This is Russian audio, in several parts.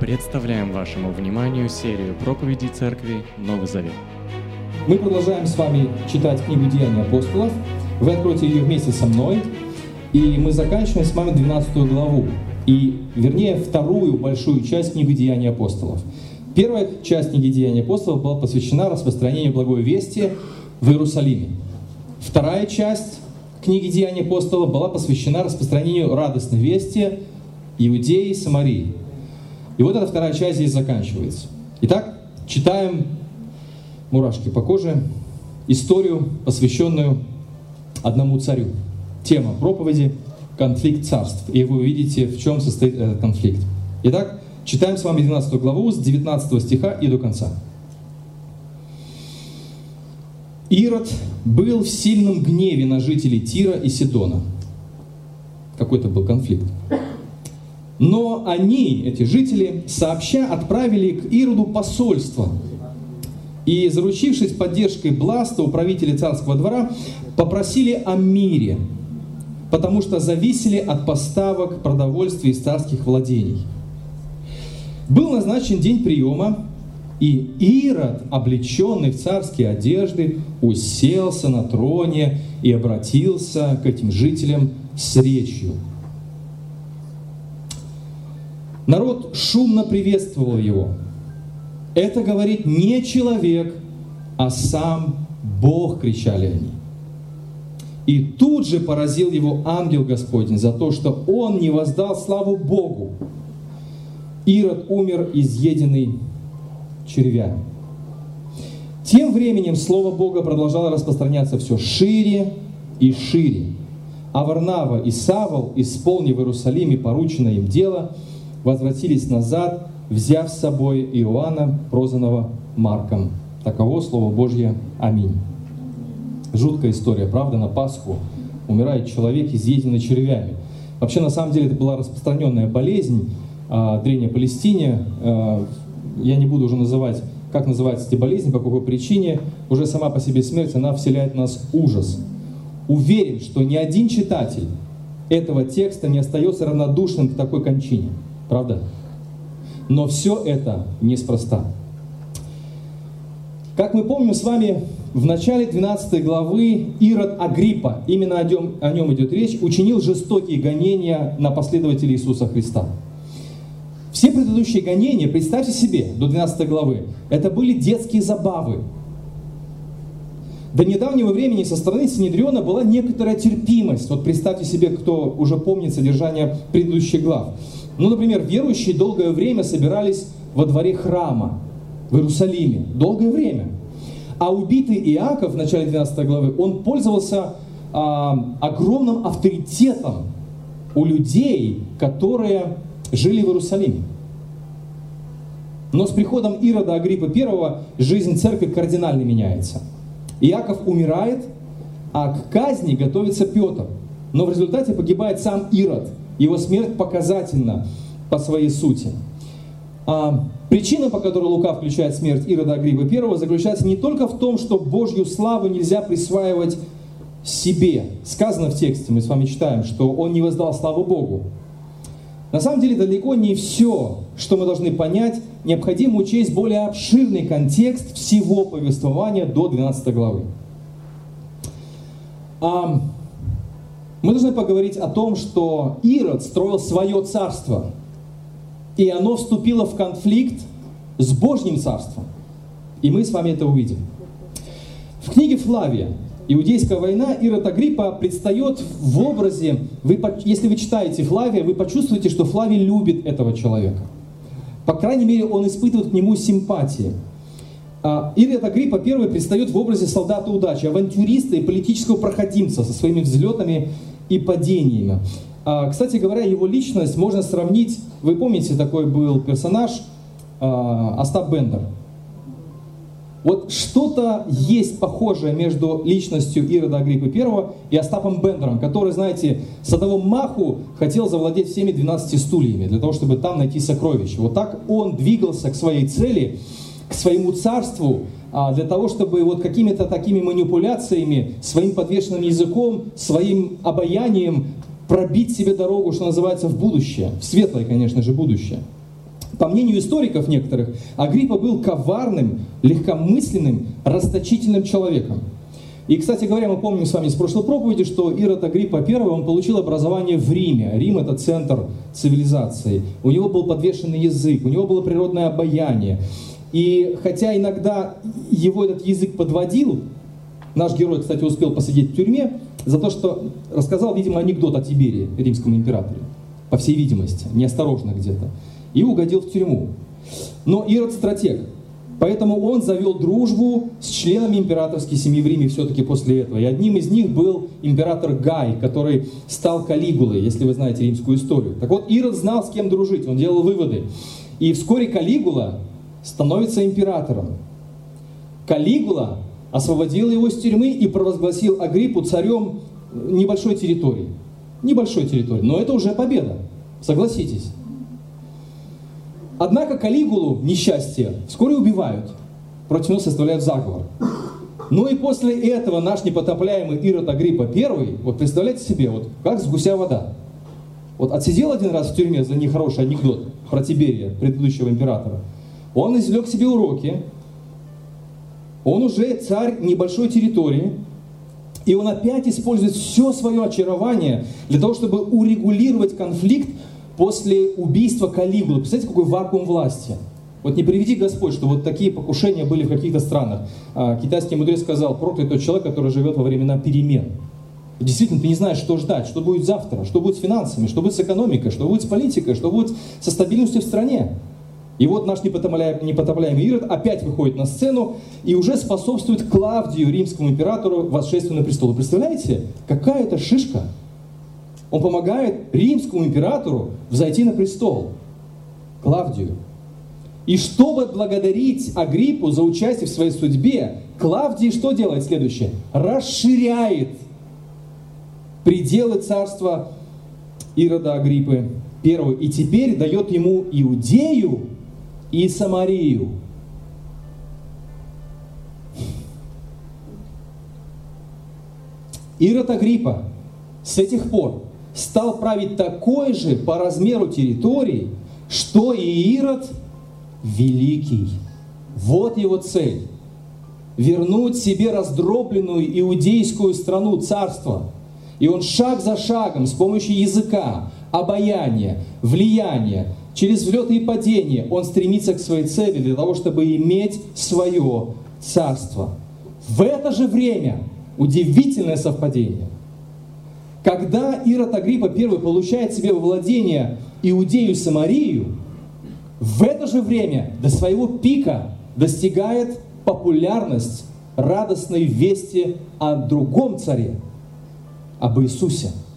Представляем вашему вниманию серию проповедей Церкви Новый Завет. Мы продолжаем с вами читать книгу «Деяния апостолов». Вы откроете ее вместе со мной. И мы заканчиваем с вами 12 главу. И, вернее, вторую большую часть книги «Деяния апостолов». Первая часть книги «Деяния апостолов» была посвящена распространению благой вести в Иерусалиме. Вторая часть книги «Деяния апостолов» была посвящена распространению радостной вести Иудеи и Самарии. И вот эта вторая часть здесь заканчивается. Итак, читаем мурашки по коже, историю, посвященную одному царю. Тема проповеди – конфликт царств. И вы увидите, в чем состоит этот конфликт. Итак, читаем с вами 12 главу с 19 стиха и до конца. Ирод был в сильном гневе на жителей Тира и Сидона. Какой-то был конфликт. Но они, эти жители, сообща отправили к Ироду посольство. И, заручившись поддержкой Бласта, управителя царского двора, попросили о мире, потому что зависели от поставок продовольствия из царских владений. Был назначен день приема, и Ирод, облеченный в царские одежды, уселся на троне и обратился к этим жителям с речью – Народ шумно приветствовал его. Это говорит не человек, а сам Бог, кричали они. И тут же поразил его ангел Господень за то, что он не воздал славу Богу. Ирод умер изъеденный червями. Тем временем Слово Бога продолжало распространяться все шире и шире. А Варнава и Савол, исполнив в Иерусалиме порученное им дело, возвратились назад, взяв с собой Иоанна, прозванного Марком. Таково Слово Божье. Аминь. Жуткая история, правда, на Пасху умирает человек, изъеденный червями. Вообще, на самом деле, это была распространенная болезнь а, Древней Палестине. А, я не буду уже называть, как называется эти болезни, по какой причине. Уже сама по себе смерть, она вселяет в нас ужас. Уверен, что ни один читатель этого текста не остается равнодушным к такой кончине. Правда? Но все это неспроста. Как мы помним с вами, в начале 12 главы Ирод Агриппа, именно о нем, о нем идет речь, учинил жестокие гонения на последователей Иисуса Христа. Все предыдущие гонения, представьте себе, до 12 главы, это были детские забавы. До недавнего времени со стороны Синедриона была некоторая терпимость. Вот представьте себе, кто уже помнит содержание предыдущих глав. Ну, например, верующие долгое время собирались во дворе храма в Иерусалиме. Долгое время. А убитый Иаков в начале 12 главы, он пользовался а, огромным авторитетом у людей, которые жили в Иерусалиме. Но с приходом Ирода Агриппа I жизнь церкви кардинально меняется. Иаков умирает, а к казни готовится Петр. Но в результате погибает сам Ирод – его смерть показательна по своей сути. А причина, по которой Лука включает смерть Ирода Агриппа I, заключается не только в том, что Божью славу нельзя присваивать себе. Сказано в тексте, мы с вами читаем, что он не воздал славу Богу. На самом деле далеко не все, что мы должны понять, необходимо учесть более обширный контекст всего повествования до 12 главы. Мы должны поговорить о том, что Ирод строил свое царство, и оно вступило в конфликт с Божьим царством. И мы с вами это увидим. В книге Флавия «Иудейская война» Ирод Агриппа предстает в образе, вы, если вы читаете Флавия, вы почувствуете, что Флавий любит этого человека. По крайней мере, он испытывает к нему симпатии. А, Ирод Агриппа первый предстает в образе солдата удачи, авантюриста и политического проходимца со своими взлетами и падениями. А, кстати говоря, его личность можно сравнить, вы помните, такой был персонаж а, Остап Бендер. Вот что-то есть похожее между личностью Ирода Агриппы I и Остапом Бендером, который, знаете, с одного маху хотел завладеть всеми 12 стульями, для того, чтобы там найти сокровища. Вот так он двигался к своей цели, к своему царству, а, для того, чтобы вот какими-то такими манипуляциями, своим подвешенным языком, своим обаянием пробить себе дорогу, что называется, в будущее, в светлое, конечно же, будущее. По мнению историков некоторых, Агриппа был коварным, легкомысленным, расточительным человеком. И, кстати говоря, мы помним с вами с прошлой проповеди, что Ирод Агриппа I, он получил образование в Риме. Рим – это центр цивилизации. У него был подвешенный язык, у него было природное обаяние. И хотя иногда его этот язык подводил, наш герой, кстати, успел посидеть в тюрьме за то, что рассказал, видимо, анекдот о Тиберии, римском императоре, по всей видимости, неосторожно где-то, и угодил в тюрьму. Но Ирод стратег, поэтому он завел дружбу с членами императорской семьи в Риме все-таки после этого. И одним из них был император Гай, который стал Калигулой, если вы знаете римскую историю. Так вот, Ирод знал, с кем дружить, он делал выводы. И вскоре Калигула становится императором. Калигула освободил его из тюрьмы и провозгласил Агриппу царем небольшой территории. Небольшой территории, но это уже победа, согласитесь. Однако Калигулу, несчастье, вскоре убивают, против него составляют заговор. Ну и после этого наш непотопляемый Ирод Агриппа I, вот представляете себе, вот как с гуся вода. Вот отсидел один раз в тюрьме за нехороший анекдот про Тиберия, предыдущего императора – он извлек себе уроки, он уже царь небольшой территории, и он опять использует все свое очарование для того, чтобы урегулировать конфликт после убийства Калигулы. Представляете, какой вакуум власти? Вот не приведи Господь, что вот такие покушения были в каких-то странах. А, китайский мудрец сказал, проклят тот человек, который живет во времена перемен. Действительно, ты не знаешь, что ждать, что будет завтра, что будет с финансами, что будет с экономикой, что будет с политикой, что будет со стабильностью в стране. И вот наш непотопляемый, непотопляемый Ирод опять выходит на сцену и уже способствует Клавдию, римскому императору, восшествию на престол. Представляете, какая это шишка? Он помогает римскому императору взойти на престол. Клавдию. И чтобы благодарить Агриппу за участие в своей судьбе, Клавдий что делает следующее? Расширяет пределы царства Ирода Агриппы первого. И теперь дает ему Иудею и Самарию. Ирод Агриппа с этих пор стал править такой же по размеру территории, что и Ирод Великий. Вот его цель. Вернуть себе раздробленную иудейскую страну царства. И он шаг за шагом с помощью языка, обаяния, влияния, через взлеты и падения он стремится к своей цели для того, чтобы иметь свое царство. В это же время, удивительное совпадение, когда Ирод Агриппа I получает себе во владение Иудею Самарию, в это же время до своего пика достигает популярность радостной вести о другом царе, об Иисусе –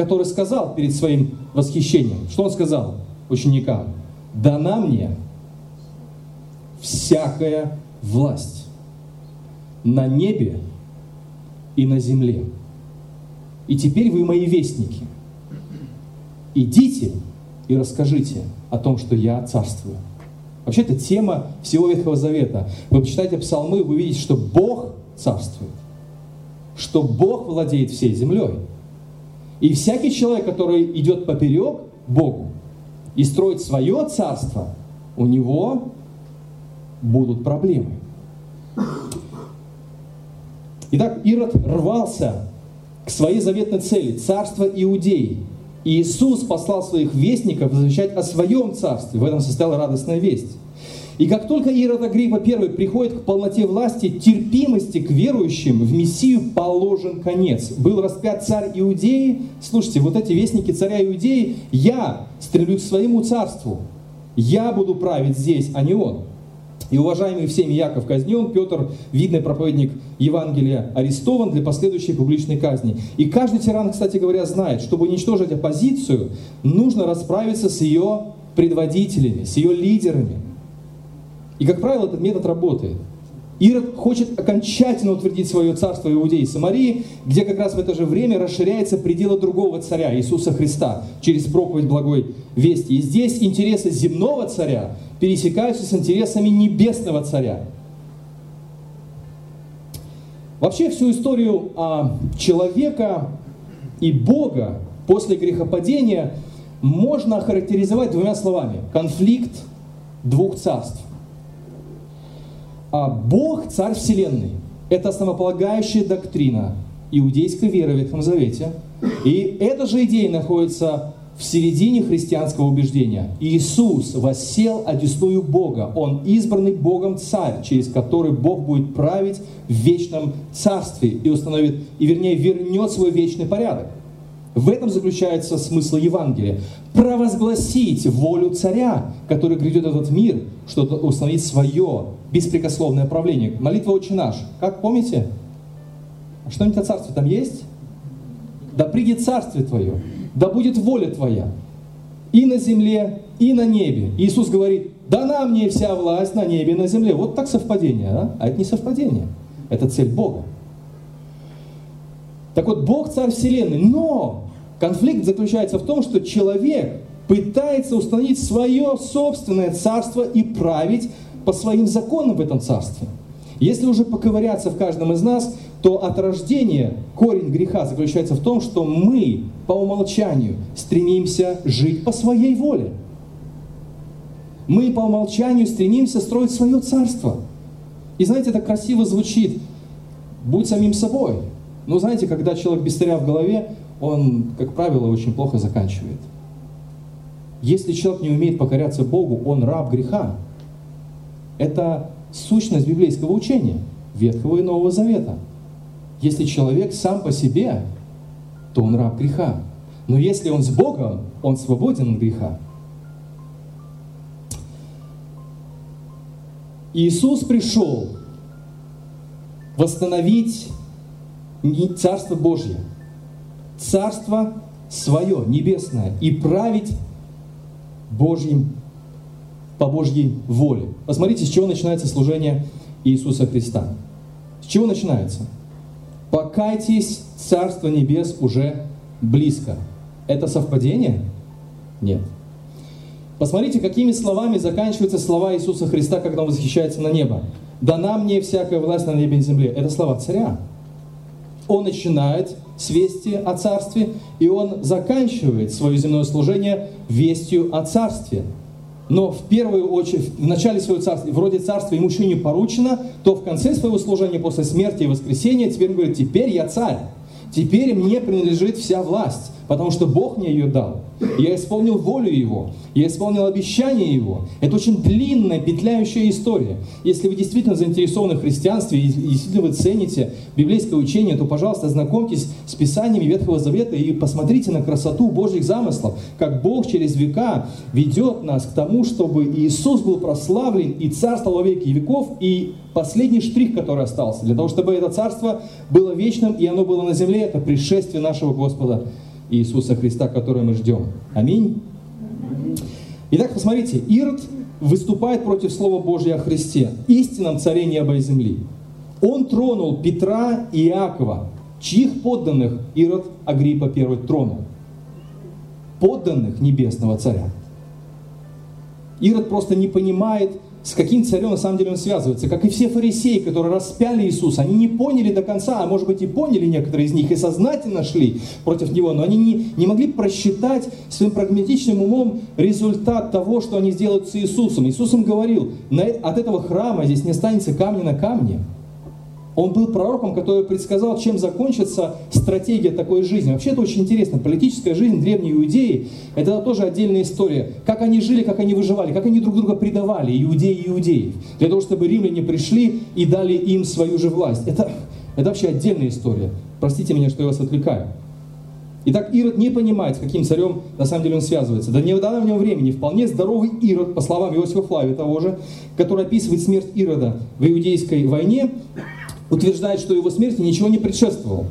который сказал перед своим восхищением, что он сказал ученикам? Дана мне всякая власть на небе и на земле. И теперь вы мои вестники. Идите и расскажите о том, что я царствую. Вообще, это тема всего Ветхого Завета. Вы почитаете псалмы, вы увидите, что Бог царствует, что Бог владеет всей землей. И всякий человек, который идет поперек Богу и строит свое царство, у него будут проблемы. Итак, Ирод рвался к своей заветной цели – царство Иудеи. И Иисус послал своих вестников возвещать о своем царстве. В этом состояла радостная весть. И как только Ирод Агриппа I приходит к полноте власти, терпимости к верующим в Мессию положен конец. Был распят царь Иудеи. Слушайте, вот эти вестники царя Иудеи, я стремлюсь к своему царству. Я буду править здесь, а не он. И уважаемый всеми Яков казнен, Петр, видный проповедник Евангелия, арестован для последующей публичной казни. И каждый тиран, кстати говоря, знает, чтобы уничтожить оппозицию, нужно расправиться с ее предводителями, с ее лидерами. И, как правило, этот метод работает. Ирод хочет окончательно утвердить свое царство Иудеи и Самарии, где как раз в это же время расширяется пределы другого царя, Иисуса Христа, через проповедь благой вести. И здесь интересы земного царя пересекаются с интересами небесного царя. Вообще всю историю а, человека и Бога после грехопадения можно охарактеризовать двумя словами. Конфликт двух царств. А Бог – царь Вселенной. Это основополагающая доктрина иудейской веры в Ветхом Завете. И эта же идея находится в середине христианского убеждения. Иисус воссел одесную Бога. Он избранный Богом царь, через который Бог будет править в вечном царстве и установит, и вернее вернет свой вечный порядок. В этом заключается смысл Евангелия. Провозгласить волю царя, который грядет этот мир, чтобы установить свое беспрекословное правление. Молитва «Отче наш». Как помните? А что-нибудь о царстве там есть? Да придет царствие твое да будет воля Твоя и на земле, и на небе. Иисус говорит, дана мне вся власть на небе и на земле. Вот так совпадение, а? А это не совпадение, это цель Бога. Так вот, Бог царь вселенной, но конфликт заключается в том, что человек пытается установить свое собственное царство и править по своим законам в этом царстве. Если уже поковыряться в каждом из нас, то от рождения корень греха заключается в том, что мы по умолчанию стремимся жить по своей воле. Мы по умолчанию стремимся строить свое царство. И знаете, это красиво звучит. Будь самим собой. Но знаете, когда человек без царя в голове, он, как правило, очень плохо заканчивает. Если человек не умеет покоряться Богу, он раб греха. Это сущность библейского учения, Ветхого и Нового Завета – если человек сам по себе, то он раб греха. Но если он с Богом, он свободен от греха. Иисус пришел восстановить Царство Божье, Царство свое, небесное, и править Божьим, по Божьей воле. Посмотрите, с чего начинается служение Иисуса Христа. С чего начинается? покайтесь, Царство Небес уже близко. Это совпадение? Нет. Посмотрите, какими словами заканчиваются слова Иисуса Христа, когда Он восхищается на небо. «Дана мне всякая власть на небе и земле». Это слова царя. Он начинает с о царстве, и он заканчивает свое земное служение вестью о царстве – но в первую очередь, в начале своего царства, вроде царства ему еще не поручено, то в конце своего служения, после смерти и воскресения, теперь он говорит, теперь я царь, теперь мне принадлежит вся власть потому что Бог мне ее дал. Я исполнил волю Его, я исполнил обещание Его. Это очень длинная, петляющая история. Если вы действительно заинтересованы в христианстве и действительно вы цените библейское учение, то, пожалуйста, знакомьтесь с Писаниями Ветхого Завета и посмотрите на красоту Божьих замыслов, как Бог через века ведет нас к тому, чтобы Иисус был прославлен и царствовал во веки веков, и последний штрих, который остался, для того, чтобы это царство было вечным и оно было на земле, это пришествие нашего Господа Иисуса Христа, который мы ждем. Аминь. Итак, посмотрите, Ирод выступает против Слова Божьего о Христе, истинном царе неба и земли. Он тронул Петра и Иакова, чьих подданных Ирод Агриппа I тронул. Подданных небесного царя. Ирод просто не понимает, с каким царем на самом деле он связывается. Как и все фарисеи, которые распяли Иисуса, они не поняли до конца, а может быть и поняли некоторые из них, и сознательно шли против Него, но они не, не могли просчитать своим прагматичным умом результат того, что они сделают с Иисусом. Иисус им говорил, от этого храма здесь не останется камня на камне. Он был пророком, который предсказал, чем закончится стратегия такой жизни. Вообще это очень интересно. Политическая жизнь древней Иудеи – это тоже отдельная история. Как они жили, как они выживали, как они друг друга предавали, иудеи и иудеев, для того, чтобы римляне пришли и дали им свою же власть. Это, это вообще отдельная история. Простите меня, что я вас отвлекаю. Итак, Ирод не понимает, с каким царем на самом деле он связывается. До недавнего времени вполне здоровый Ирод, по словам Иосифа Флавия того же, который описывает смерть Ирода в иудейской войне, утверждает, что его смерти ничего не предшествовало.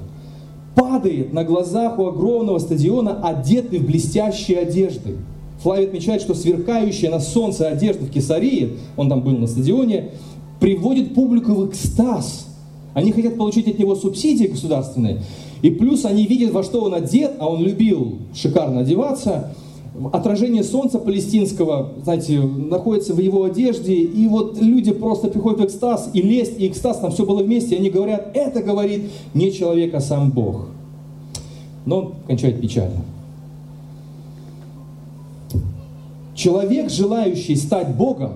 Падает на глазах у огромного стадиона, одетый в блестящие одежды. Флавий отмечает, что сверкающая на солнце одежда в Кесарии, он там был на стадионе, приводит публику в экстаз. Они хотят получить от него субсидии государственные. И плюс они видят, во что он одет, а он любил шикарно одеваться – отражение солнца палестинского, знаете, находится в его одежде, и вот люди просто приходят в экстаз, и лесть, и экстаз, там все было вместе, и они говорят, это говорит не человек, а сам Бог. Но кончает печально. Человек, желающий стать Богом,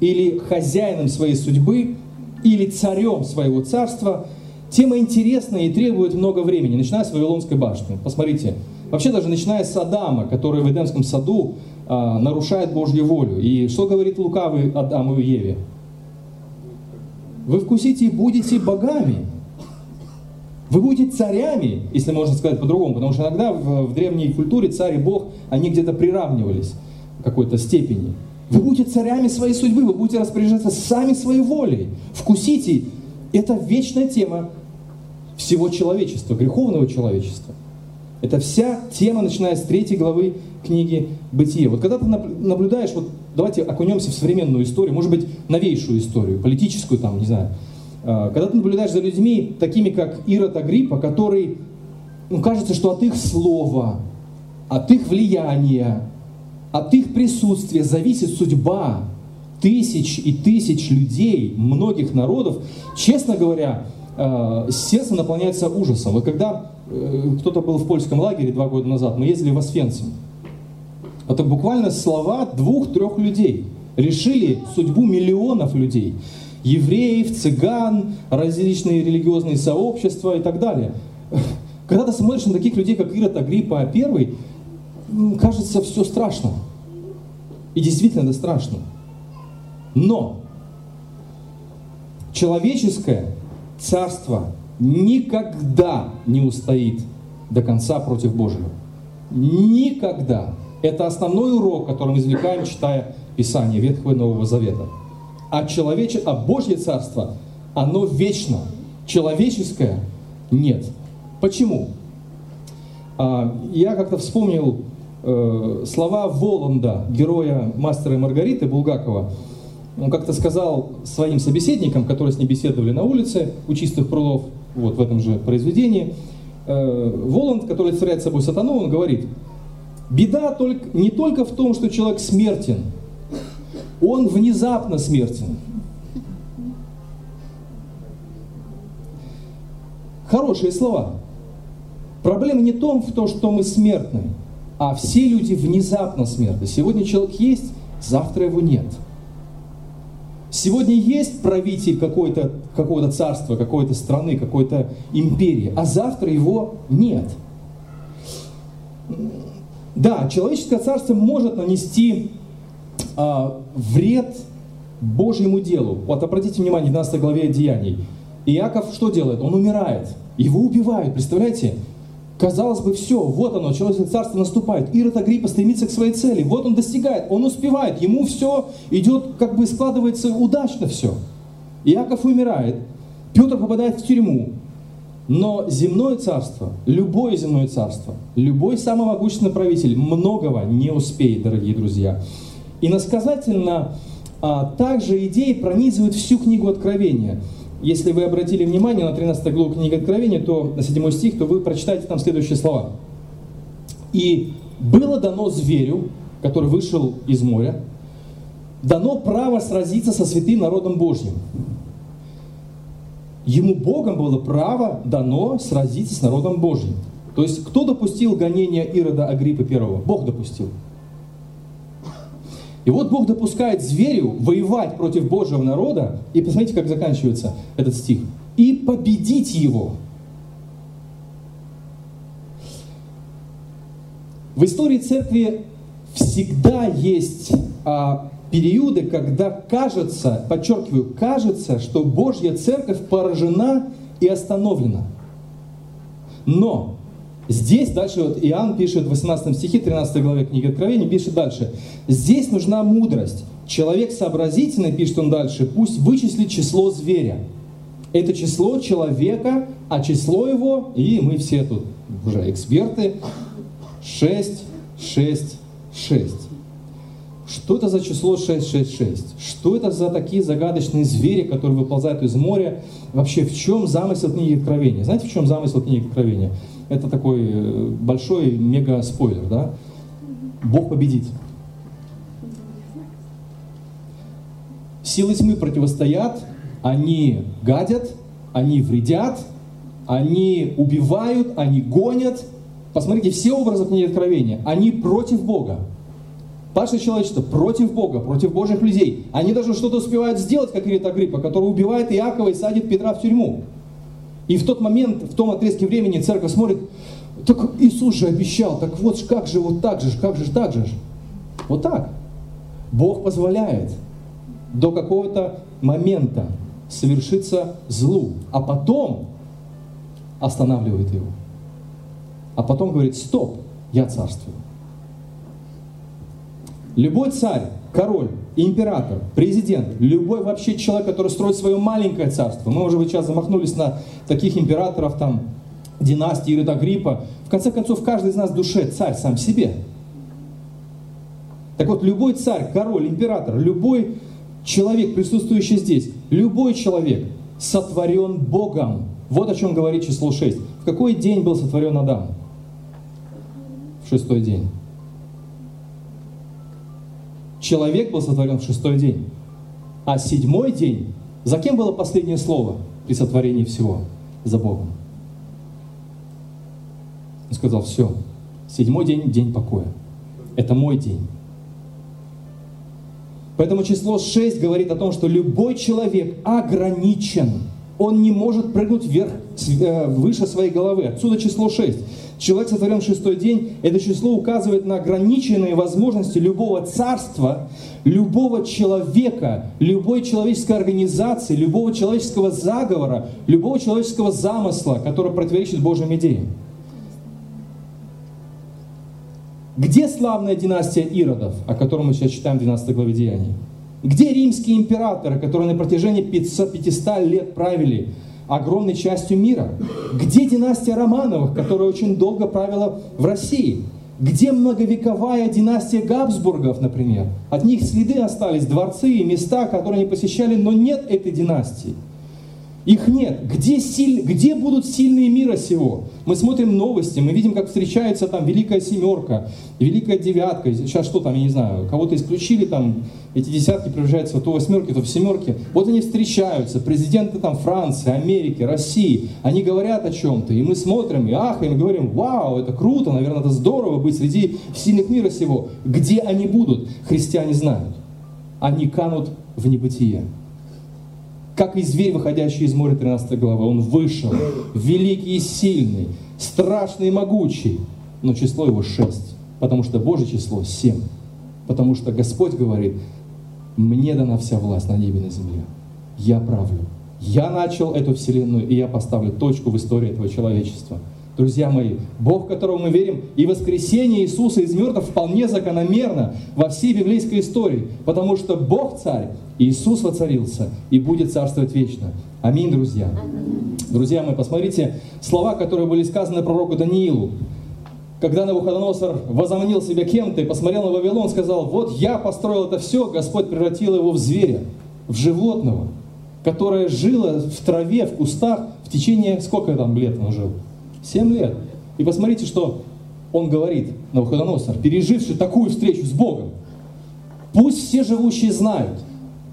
или хозяином своей судьбы, или царем своего царства, тема интересная и требует много времени, начиная с Вавилонской башни. Посмотрите, вообще даже начиная с Адама, который в Эдемском саду а, нарушает Божью волю. И что говорит лукавый Адаму и Еве? Вы вкусите и будете богами. Вы будете царями, если можно сказать по-другому, потому что иногда в, в древней культуре царь и бог, они где-то приравнивались в какой-то степени. Вы будете царями своей судьбы, вы будете распоряжаться сами своей волей. Вкусите. Это вечная тема всего человечества, греховного человечества. Это вся тема, начиная с третьей главы книги «Бытие». Вот когда ты наблюдаешь, вот давайте окунемся в современную историю, может быть, новейшую историю, политическую там, не знаю. А, когда ты наблюдаешь за людьми, такими как Ирод Агриппа, который, ну, кажется, что от их слова, от их влияния, от их присутствия зависит судьба тысяч и тысяч людей, многих народов, честно говоря, сердце наполняется ужасом. Вот когда э, кто-то был в польском лагере два года назад, мы ездили в Освенцим. Это буквально слова двух-трех людей решили судьбу миллионов людей. Евреев, цыган, различные религиозные сообщества и так далее. Когда ты смотришь на таких людей, как Ирод Агриппа I, кажется все страшно. И действительно это страшно. Но человеческое царство никогда не устоит до конца против Божьего. Никогда. Это основной урок, который мы извлекаем, читая Писание Ветхого и Нового Завета. А, человече... а Божье Царство, оно вечно. Человеческое нет. Почему? А, я как-то вспомнил э, слова Воланда, героя «Мастера и Маргариты» Булгакова. Он как-то сказал своим собеседникам, которые с ним беседовали на улице у чистых прудов, вот в этом же произведении, э, Воланд, который олицетворяет собой сатану, он говорит – Беда только, не только в том, что человек смертен, он внезапно смертен. Хорошие слова. Проблема не в том, в том, что мы смертны, а все люди внезапно смертны. Сегодня человек есть, завтра его нет. Сегодня есть правитель какой-то какого царства, какой-то страны, какой-то империи, а завтра его нет. Да, человеческое царство может нанести а, вред Божьему делу. Вот обратите внимание, в 12 главе Деяний. Иаков что делает? Он умирает. Его убивают, представляете? Казалось бы, все, вот оно, человеческое царство наступает. Ирод Агриппа стремится к своей цели. Вот он достигает, он успевает. Ему все идет, как бы складывается удачно все. Иаков умирает. Петр попадает в тюрьму. Но земное царство, любое земное царство, любой самый могущественный правитель многого не успеет, дорогие друзья. И насказательно а, также идеи пронизывают всю книгу Откровения. Если вы обратили внимание на 13 главу книги Откровения, то на 7 стих, то вы прочитаете там следующие слова. «И было дано зверю, который вышел из моря, дано право сразиться со святым народом Божьим, ему Богом было право дано сразиться с народом Божьим. То есть кто допустил гонение Ирода Агриппа первого? Бог допустил. И вот Бог допускает зверю воевать против Божьего народа, и посмотрите, как заканчивается этот стих, и победить его. В истории церкви всегда есть а, периоды, когда кажется, подчеркиваю, кажется, что Божья церковь поражена и остановлена. Но здесь дальше вот Иоанн пишет в 18 стихе 13 главе книги Откровения, пишет дальше. Здесь нужна мудрость. Человек сообразительный, пишет он дальше, пусть вычислит число зверя. Это число человека, а число его, и мы все тут уже эксперты, 6, 6, 6. Что это за число 666? Что это за такие загадочные звери, которые выползают из моря? Вообще, в чем замысел книги Откровения? Знаете, в чем замысел книги Откровения? Это такой э, большой мега-спойлер, да? Бог победит. Силы тьмы противостоят, они гадят, они вредят, они убивают, они гонят. Посмотрите, все образы книги Откровения, они против Бога. Падшее человечество против Бога, против Божьих людей. Они даже что-то успевают сделать, как Ирит Агриппа, который убивает Иакова и садит Петра в тюрьму. И в тот момент, в том отрезке времени церковь смотрит, так Иисус же обещал, так вот как же, вот так же, как же, так же. Вот так. Бог позволяет до какого-то момента совершиться злу, а потом останавливает его. А потом говорит, стоп, я царствую. Любой царь, король, император, президент, любой вообще человек, который строит свое маленькое царство, мы уже сейчас замахнулись на таких императоров, там, династии Ирода Гриппа, в конце концов, каждый из нас в душе царь сам себе. Так вот, любой царь, король, император, любой человек, присутствующий здесь, любой человек сотворен Богом. Вот о чем говорит число 6. В какой день был сотворен Адам? В шестой день. Человек был сотворен в шестой день. А седьмой день, за кем было последнее слово при сотворении всего? За Богом. Он сказал, все, седьмой день – день покоя. Это мой день. Поэтому число 6 говорит о том, что любой человек ограничен. Он не может прыгнуть вверх, э, выше своей головы. Отсюда число 6. Человек сотворен в шестой день. Это число указывает на ограниченные возможности любого царства, любого человека, любой человеческой организации, любого человеческого заговора, любого человеческого замысла, который противоречит Божьим идеям. Где славная династия Иродов, о которой мы сейчас читаем в 12 главе Деяний? Где римские императоры, которые на протяжении 500, 500 лет правили огромной частью мира? Где династия Романовых, которая очень долго правила в России? Где многовековая династия Габсбургов, например? От них следы остались, дворцы и места, которые они посещали, но нет этой династии. Их нет. Где, силь, где будут сильные мира сего? Мы смотрим новости, мы видим, как встречается там Великая Семерка, Великая Девятка. Сейчас что там, я не знаю, кого-то исключили, там эти десятки превращаются то в восьмерки, то в семерки. Вот они встречаются, президенты там Франции, Америки, России. Они говорят о чем-то, и мы смотрим, и ахаем, и говорим, вау, это круто, наверное, это здорово быть среди сильных мира сего. Где они будут, христиане знают. Они канут в небытие как и зверь, выходящий из моря, 13 глава. Он вышел, великий и сильный, страшный и могучий, но число его 6, потому что Божье число 7, потому что Господь говорит, мне дана вся власть на небе и на земле, я правлю. Я начал эту вселенную, и я поставлю точку в истории этого человечества – Друзья мои, Бог, в которого мы верим, и воскресение Иисуса из мертвых вполне закономерно во всей библейской истории, потому что Бог царь, Иисус воцарился и будет царствовать вечно. Аминь, друзья. Друзья мои, посмотрите слова, которые были сказаны пророку Даниилу. Когда Навуходоносор возомнил себя кем-то и посмотрел на Вавилон, сказал, вот я построил это все, Господь превратил его в зверя, в животного, которое жило в траве, в кустах в течение, сколько там лет он жил? Семь лет. И посмотрите, что он говорит, на Навуходоносор, переживший такую встречу с Богом. Пусть все живущие знают,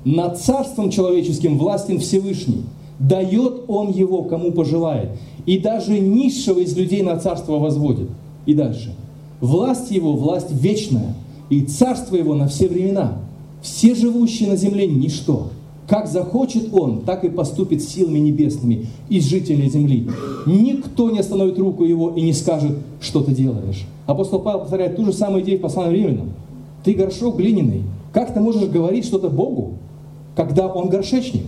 над царством человеческим властен Всевышний. Дает он его, кому пожелает. И даже низшего из людей на царство возводит. И дальше. Власть его, власть вечная. И царство его на все времена. Все живущие на земле – ничто. Как захочет Он, так и поступит силами небесными из жителей земли. Никто не остановит руку Его и не скажет, что ты делаешь. Апостол Павел повторяет ту же самую идею в послании римлянам. Ты горшок глиняный. Как ты можешь говорить что-то Богу, когда Он горшечник?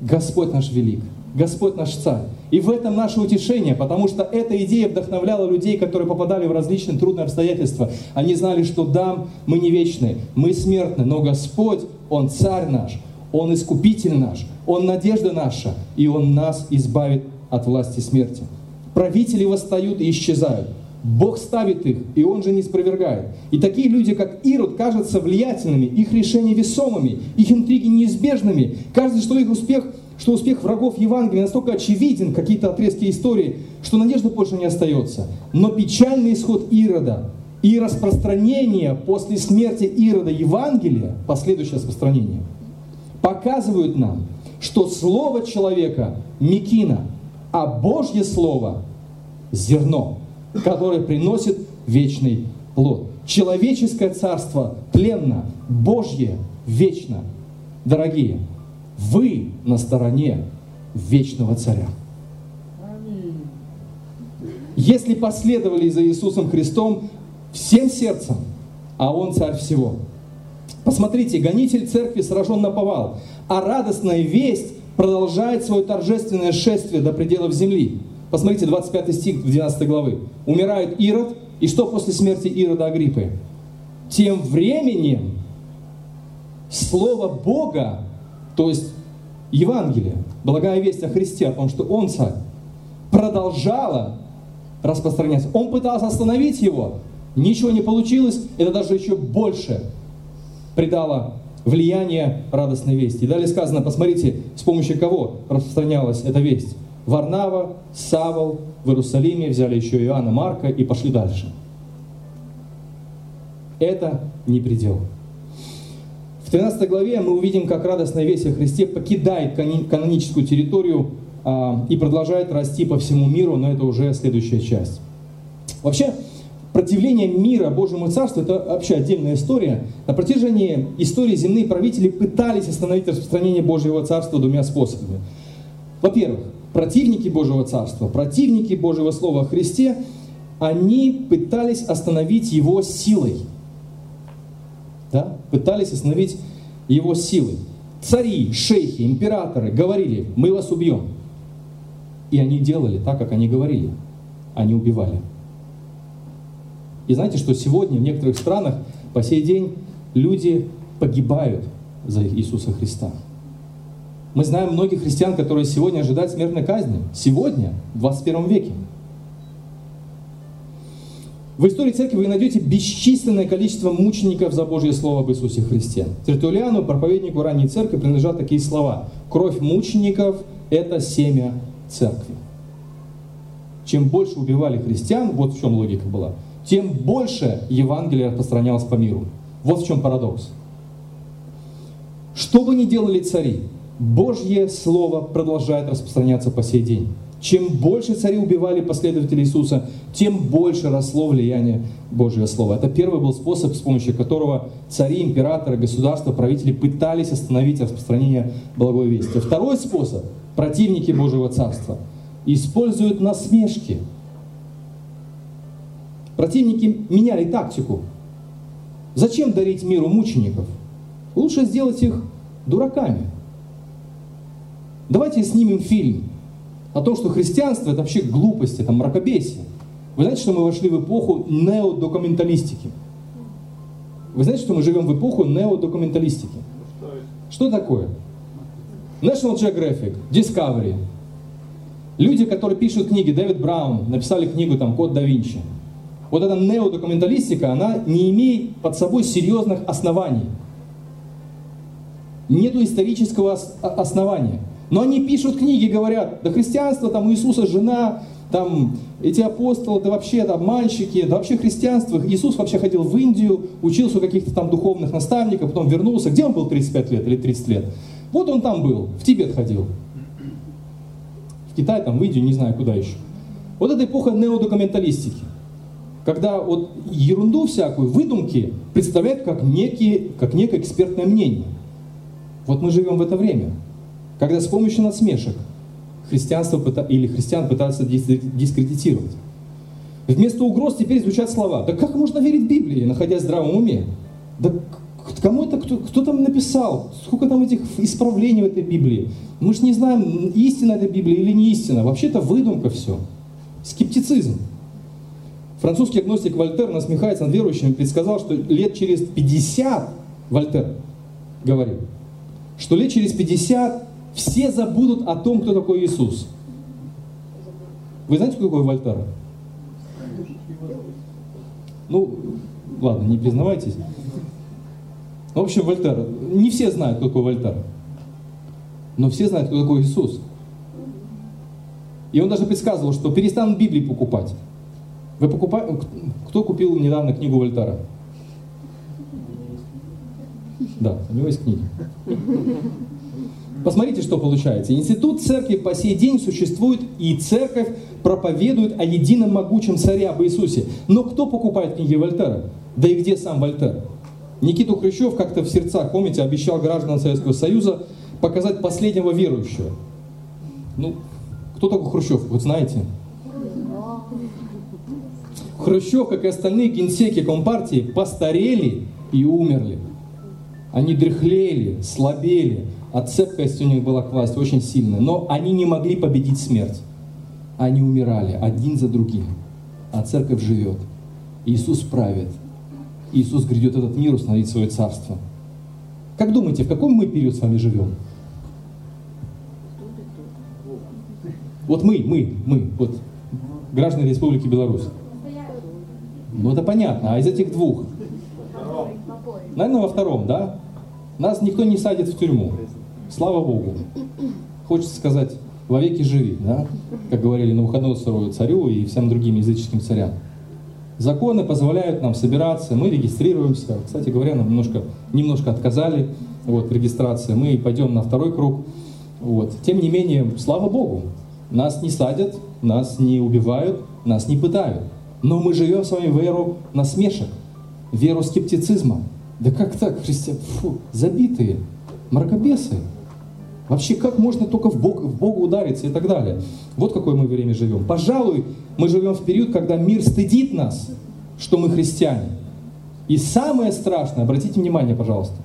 Господь наш велик. Господь наш царь. И в этом наше утешение, потому что эта идея вдохновляла людей, которые попадали в различные трудные обстоятельства. Они знали, что да, мы не вечны, мы смертны, но Господь, Он царь наш, Он искупитель наш, Он надежда наша, и Он нас избавит от власти смерти. Правители восстают и исчезают. Бог ставит их, и Он же не спровергает. И такие люди, как Ирод, кажутся влиятельными, их решения весомыми, их интриги неизбежными. Кажется, что их успех что успех врагов Евангелия настолько очевиден, какие-то отрезки истории, что надежды больше не остается. Но печальный исход Ирода и распространение после смерти Ирода Евангелия, последующее распространение, показывают нам, что слово человека – мекина, а Божье слово – зерно, которое приносит вечный плод. Человеческое царство тленно, Божье вечно. Дорогие, вы на стороне вечного царя. Если последовали за Иисусом Христом всем сердцем, а Он царь всего. Посмотрите, гонитель церкви сражен на повал, а радостная весть продолжает свое торжественное шествие до пределов земли. Посмотрите, 25 стих 12 главы. Умирает Ирод, и что после смерти Ирода Агриппы? Тем временем Слово Бога, то есть Евангелие, благая весть о Христе, о том, что Он царь, продолжало распространяться. Он пытался остановить его, ничего не получилось, это даже еще больше придало влияние радостной вести. И далее сказано, посмотрите, с помощью кого распространялась эта весть. Варнава, Савол в Иерусалиме взяли еще Иоанна Марка и пошли дальше. Это не предел. В 13 главе мы увидим, как радостная весть о Христе покидает каноническую территорию а, и продолжает расти по всему миру, но это уже следующая часть. Вообще, противление мира Божьему Царству – это вообще отдельная история. На протяжении истории земные правители пытались остановить распространение Божьего Царства двумя способами. Во-первых, противники Божьего Царства, противники Божьего Слова о Христе, они пытались остановить его силой – да, пытались остановить его силы. Цари, шейхи, императоры говорили, мы вас убьем. И они делали так, как они говорили. Они убивали. И знаете, что сегодня в некоторых странах по сей день люди погибают за Иисуса Христа. Мы знаем многих христиан, которые сегодня ожидают смертной казни. Сегодня, в 21 веке. В истории церкви вы найдете бесчисленное количество мучеников за Божье Слово об Иисусе Христе. Тертулиану, проповеднику ранней церкви, принадлежат такие слова. Кровь мучеников – это семя церкви. Чем больше убивали христиан, вот в чем логика была, тем больше Евангелие распространялось по миру. Вот в чем парадокс. Что бы ни делали цари, Божье Слово продолжает распространяться по сей день. Чем больше цари убивали последователей Иисуса, тем больше росло влияние Божьего Слова. Это первый был способ, с помощью которого цари, императоры, государства, правители пытались остановить распространение благой вести. Второй способ – противники Божьего Царства используют насмешки. Противники меняли тактику. Зачем дарить миру мучеников? Лучше сделать их дураками. Давайте снимем фильм о том, что христианство это вообще глупость, это мракобесие. Вы знаете, что мы вошли в эпоху неодокументалистики? Вы знаете, что мы живем в эпоху неодокументалистики? Что такое? National Geographic, Discovery. Люди, которые пишут книги, Дэвид Браун, написали книгу там «Код да Винчи». Вот эта неодокументалистика, она не имеет под собой серьезных оснований. Нету исторического основания. Но они пишут книги, говорят, да христианство, там Иисуса жена, там эти апостолы, да вообще да, обманщики, да вообще христианство. Иисус вообще ходил в Индию, учился у каких-то там духовных наставников, потом вернулся. Где он был 35 лет или 30 лет? Вот он там был, в Тибет ходил. В Китай, там, в Индию, не знаю куда еще. Вот это эпоха неодокументалистики. Когда вот ерунду всякую, выдумки представляют как, некие, как некое экспертное мнение. Вот мы живем в это время когда с помощью насмешек христианство или христиан пытаются дискредитировать. Вместо угроз теперь звучат слова. Да как можно верить Библии, находясь в здравом уме? Да кому это, кто, кто там написал? Сколько там этих исправлений в этой Библии? Мы же не знаем, истина эта Библия или не истина. Вообще-то выдумка все. Скептицизм. Французский агностик Вольтер насмехается над верующими предсказал, что лет через 50, Вольтер говорит, что лет через 50 все забудут о том, кто такой Иисус. Вы знаете, кто такой Вольтер? Ну, ладно, не признавайтесь. В общем, Вольтер. Не все знают, кто такой Вольтер. Но все знают, кто такой Иисус. И он даже предсказывал, что перестанут Библии покупать. Вы покупаете? Кто купил недавно книгу Вольтера? Да, у него есть книги. Посмотрите, что получается. Институт церкви по сей день существует, и церковь проповедует о едином могучем царе об Иисусе. Но кто покупает книги Вольтера? Да и где сам Вольтер? Никита Хрущев как-то в сердцах, помните, обещал гражданам Советского Союза показать последнего верующего. Ну, кто такой Хрущев, вот знаете? Хрущев, как и остальные генсеки Компартии, постарели и умерли. Они дряхлели, слабели, а цепкость у них была к власти очень сильная. Но они не могли победить смерть. Они умирали один за другим. А церковь живет. Иисус правит. Иисус грядет этот мир установить свое царство. Как думаете, в каком мы период с вами живем? Вот мы, мы, мы, вот граждане Республики Беларусь. Ну это понятно, а из этих двух? Наверное, во втором, да? Нас никто не садит в тюрьму. Слава Богу. Хочется сказать, во веки живи, да? Как говорили на выходного царю и всем другим языческим царям. Законы позволяют нам собираться, мы регистрируемся. Кстати говоря, нам немножко, немножко отказали вот, в регистрации. Мы пойдем на второй круг. Вот. Тем не менее, слава Богу, нас не садят, нас не убивают, нас не пытают. Но мы живем с вами в эру насмешек, в эру скептицизма. Да как так, христиане? Фу, забитые, мракобесы. Вообще, как можно только в, Бог, в Бога удариться и так далее? Вот какое мы время живем. Пожалуй, мы живем в период, когда мир стыдит нас, что мы христиане. И самое страшное, обратите внимание, пожалуйста,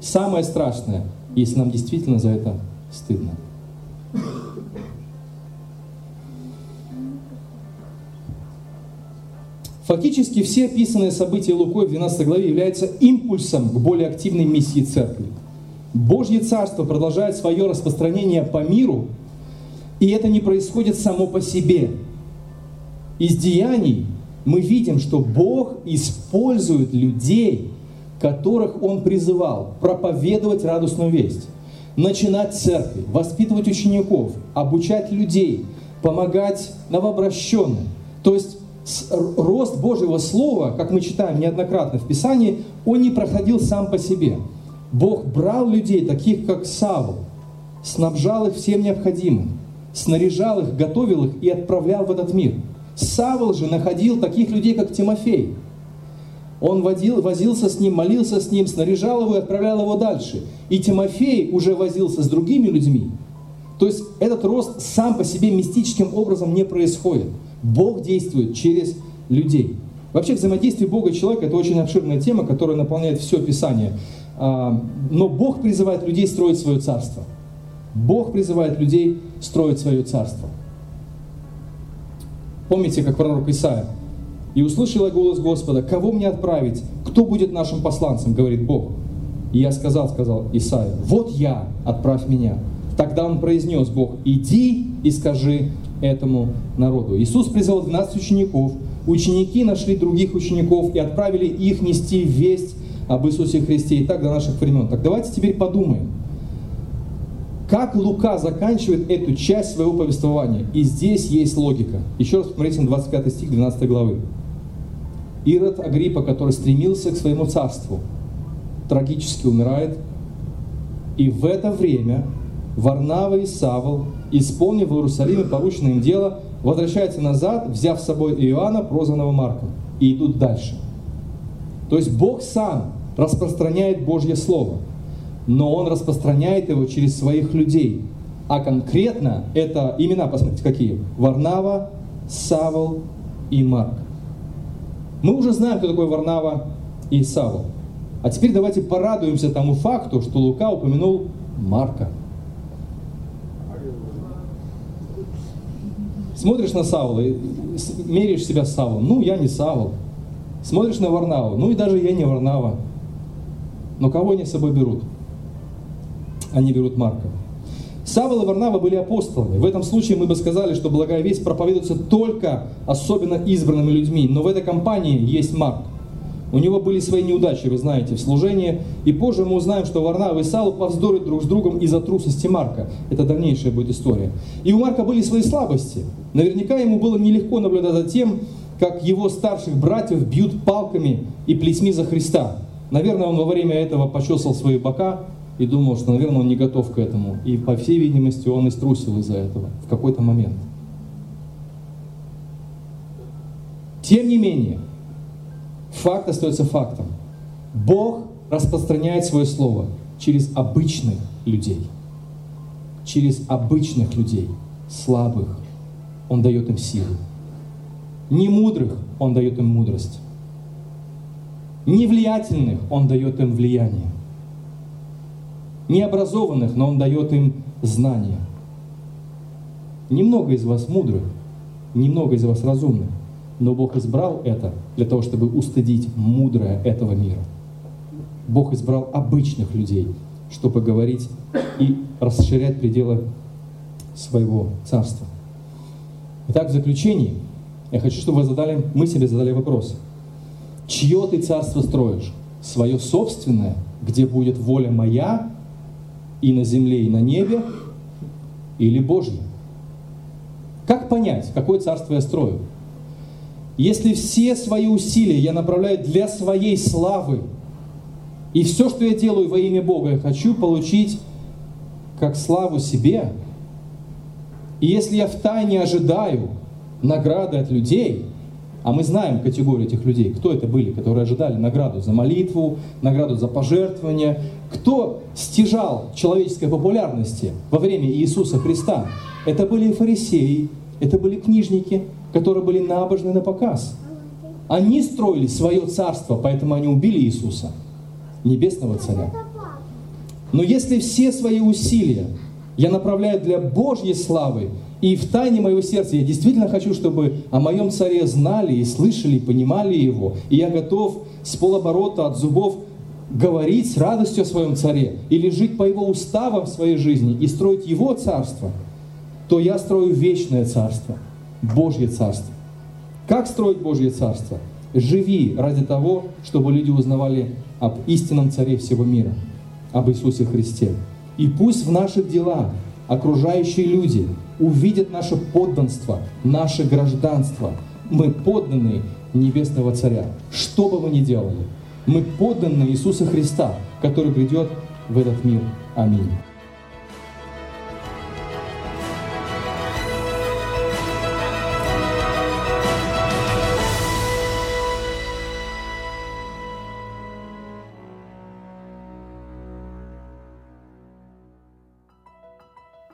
самое страшное, если нам действительно за это стыдно. Фактически все описанные события Лукой в 12 главе являются импульсом к более активной миссии церкви. Божье Царство продолжает свое распространение по миру, и это не происходит само по себе. Из деяний мы видим, что Бог использует людей, которых Он призывал проповедовать радостную весть, начинать церкви, воспитывать учеников, обучать людей, помогать новообращенным. То есть рост Божьего Слова, как мы читаем неоднократно в Писании, он не проходил сам по себе – Бог брал людей, таких как Савл, снабжал их всем необходимым, снаряжал их, готовил их и отправлял в этот мир. Савл же находил таких людей, как Тимофей. Он водил, возился с ним, молился с ним, снаряжал его и отправлял его дальше. И Тимофей уже возился с другими людьми. То есть этот рост сам по себе мистическим образом не происходит. Бог действует через людей. Вообще взаимодействие Бога и человека – это очень обширная тема, которая наполняет все Писание. А, но Бог призывает людей строить свое царство. Бог призывает людей строить свое царство. Помните, как пророк Исаия? «И услышал я голос Господа, кого мне отправить? Кто будет нашим посланцем?» говорит Бог. И я сказал, сказал Исаия, «Вот я, отправь меня». Тогда он произнес Бог, «Иди и скажи этому народу». Иисус призвал 12 учеников. Ученики нашли других учеников и отправили их нести весть об Иисусе Христе и так до наших времен. Так давайте теперь подумаем, как Лука заканчивает эту часть своего повествования. И здесь есть логика. Еще раз посмотрите на 25 стих 12 главы. Ирод Агриппа, который стремился к своему царству, трагически умирает. И в это время Варнава и Савл, исполнив в Иерусалиме порученное им дело, возвращаются назад, взяв с собой Иоанна, прозванного Марком, и идут дальше. То есть Бог сам распространяет Божье Слово, но Он распространяет его через своих людей. А конкретно это имена, посмотрите, какие. Варнава, Савл и Марк. Мы уже знаем, кто такой Варнава и Савл. А теперь давайте порадуемся тому факту, что Лука упомянул Марка. Смотришь на Савла, меряешь себя с Савлом. Ну, я не Савл. Смотришь на Варнаву. Ну и даже я не Варнава. Но кого они с собой берут? Они берут Марка. Савол и Варнава были апостолами. В этом случае мы бы сказали, что благая весть проповедуется только особенно избранными людьми. Но в этой компании есть Марк. У него были свои неудачи, вы знаете, в служении. И позже мы узнаем, что Варнава и Савл повздорят друг с другом из-за трусости Марка. Это дальнейшая будет история. И у Марка были свои слабости. Наверняка ему было нелегко наблюдать за тем, как его старших братьев бьют палками и плетьми за Христа. Наверное, он во время этого почесал свои бока и думал, что, наверное, он не готов к этому. И, по всей видимости, он и струсил из-за этого в какой-то момент. Тем не менее, факт остается фактом. Бог распространяет свое слово через обычных людей. Через обычных людей, слабых. Он дает им силу. Не мудрых Он дает им мудрость. Не влиятельных Он дает им влияние. Не образованных, но Он дает им знания. Немного из вас мудрых, немного из вас разумных, но Бог избрал это для того, чтобы устыдить мудрое этого мира. Бог избрал обычных людей, чтобы говорить и расширять пределы своего царства. Итак, в заключении я хочу, чтобы вы задали, мы себе задали вопрос. Чье ты царство строишь? Свое собственное, где будет воля моя и на земле, и на небе, или Божье? Как понять, какое царство я строю? Если все свои усилия я направляю для своей славы, и все, что я делаю во имя Бога, я хочу получить как славу себе, и если я втайне ожидаю награды от людей, а мы знаем категорию этих людей, кто это были, которые ожидали награду за молитву, награду за пожертвование, кто стяжал человеческой популярности во время Иисуса Христа. Это были фарисеи, это были книжники, которые были набожны на показ. Они строили свое царство, поэтому они убили Иисуса, небесного царя. Но если все свои усилия я направляю для Божьей славы, и в тайне моего сердца я действительно хочу, чтобы о моем царе знали и слышали, и понимали его, и я готов с полоборота от зубов говорить с радостью о своем царе, или жить по его уставам в своей жизни и строить его царство, то я строю вечное царство, Божье царство. Как строить Божье царство? Живи ради того, чтобы люди узнавали об истинном царе всего мира, об Иисусе Христе. И пусть в наших делах окружающие люди увидят наше подданство, наше гражданство. Мы подданные Небесного Царя. Что бы мы ни делали, мы подданные Иисуса Христа, который придет в этот мир. Аминь.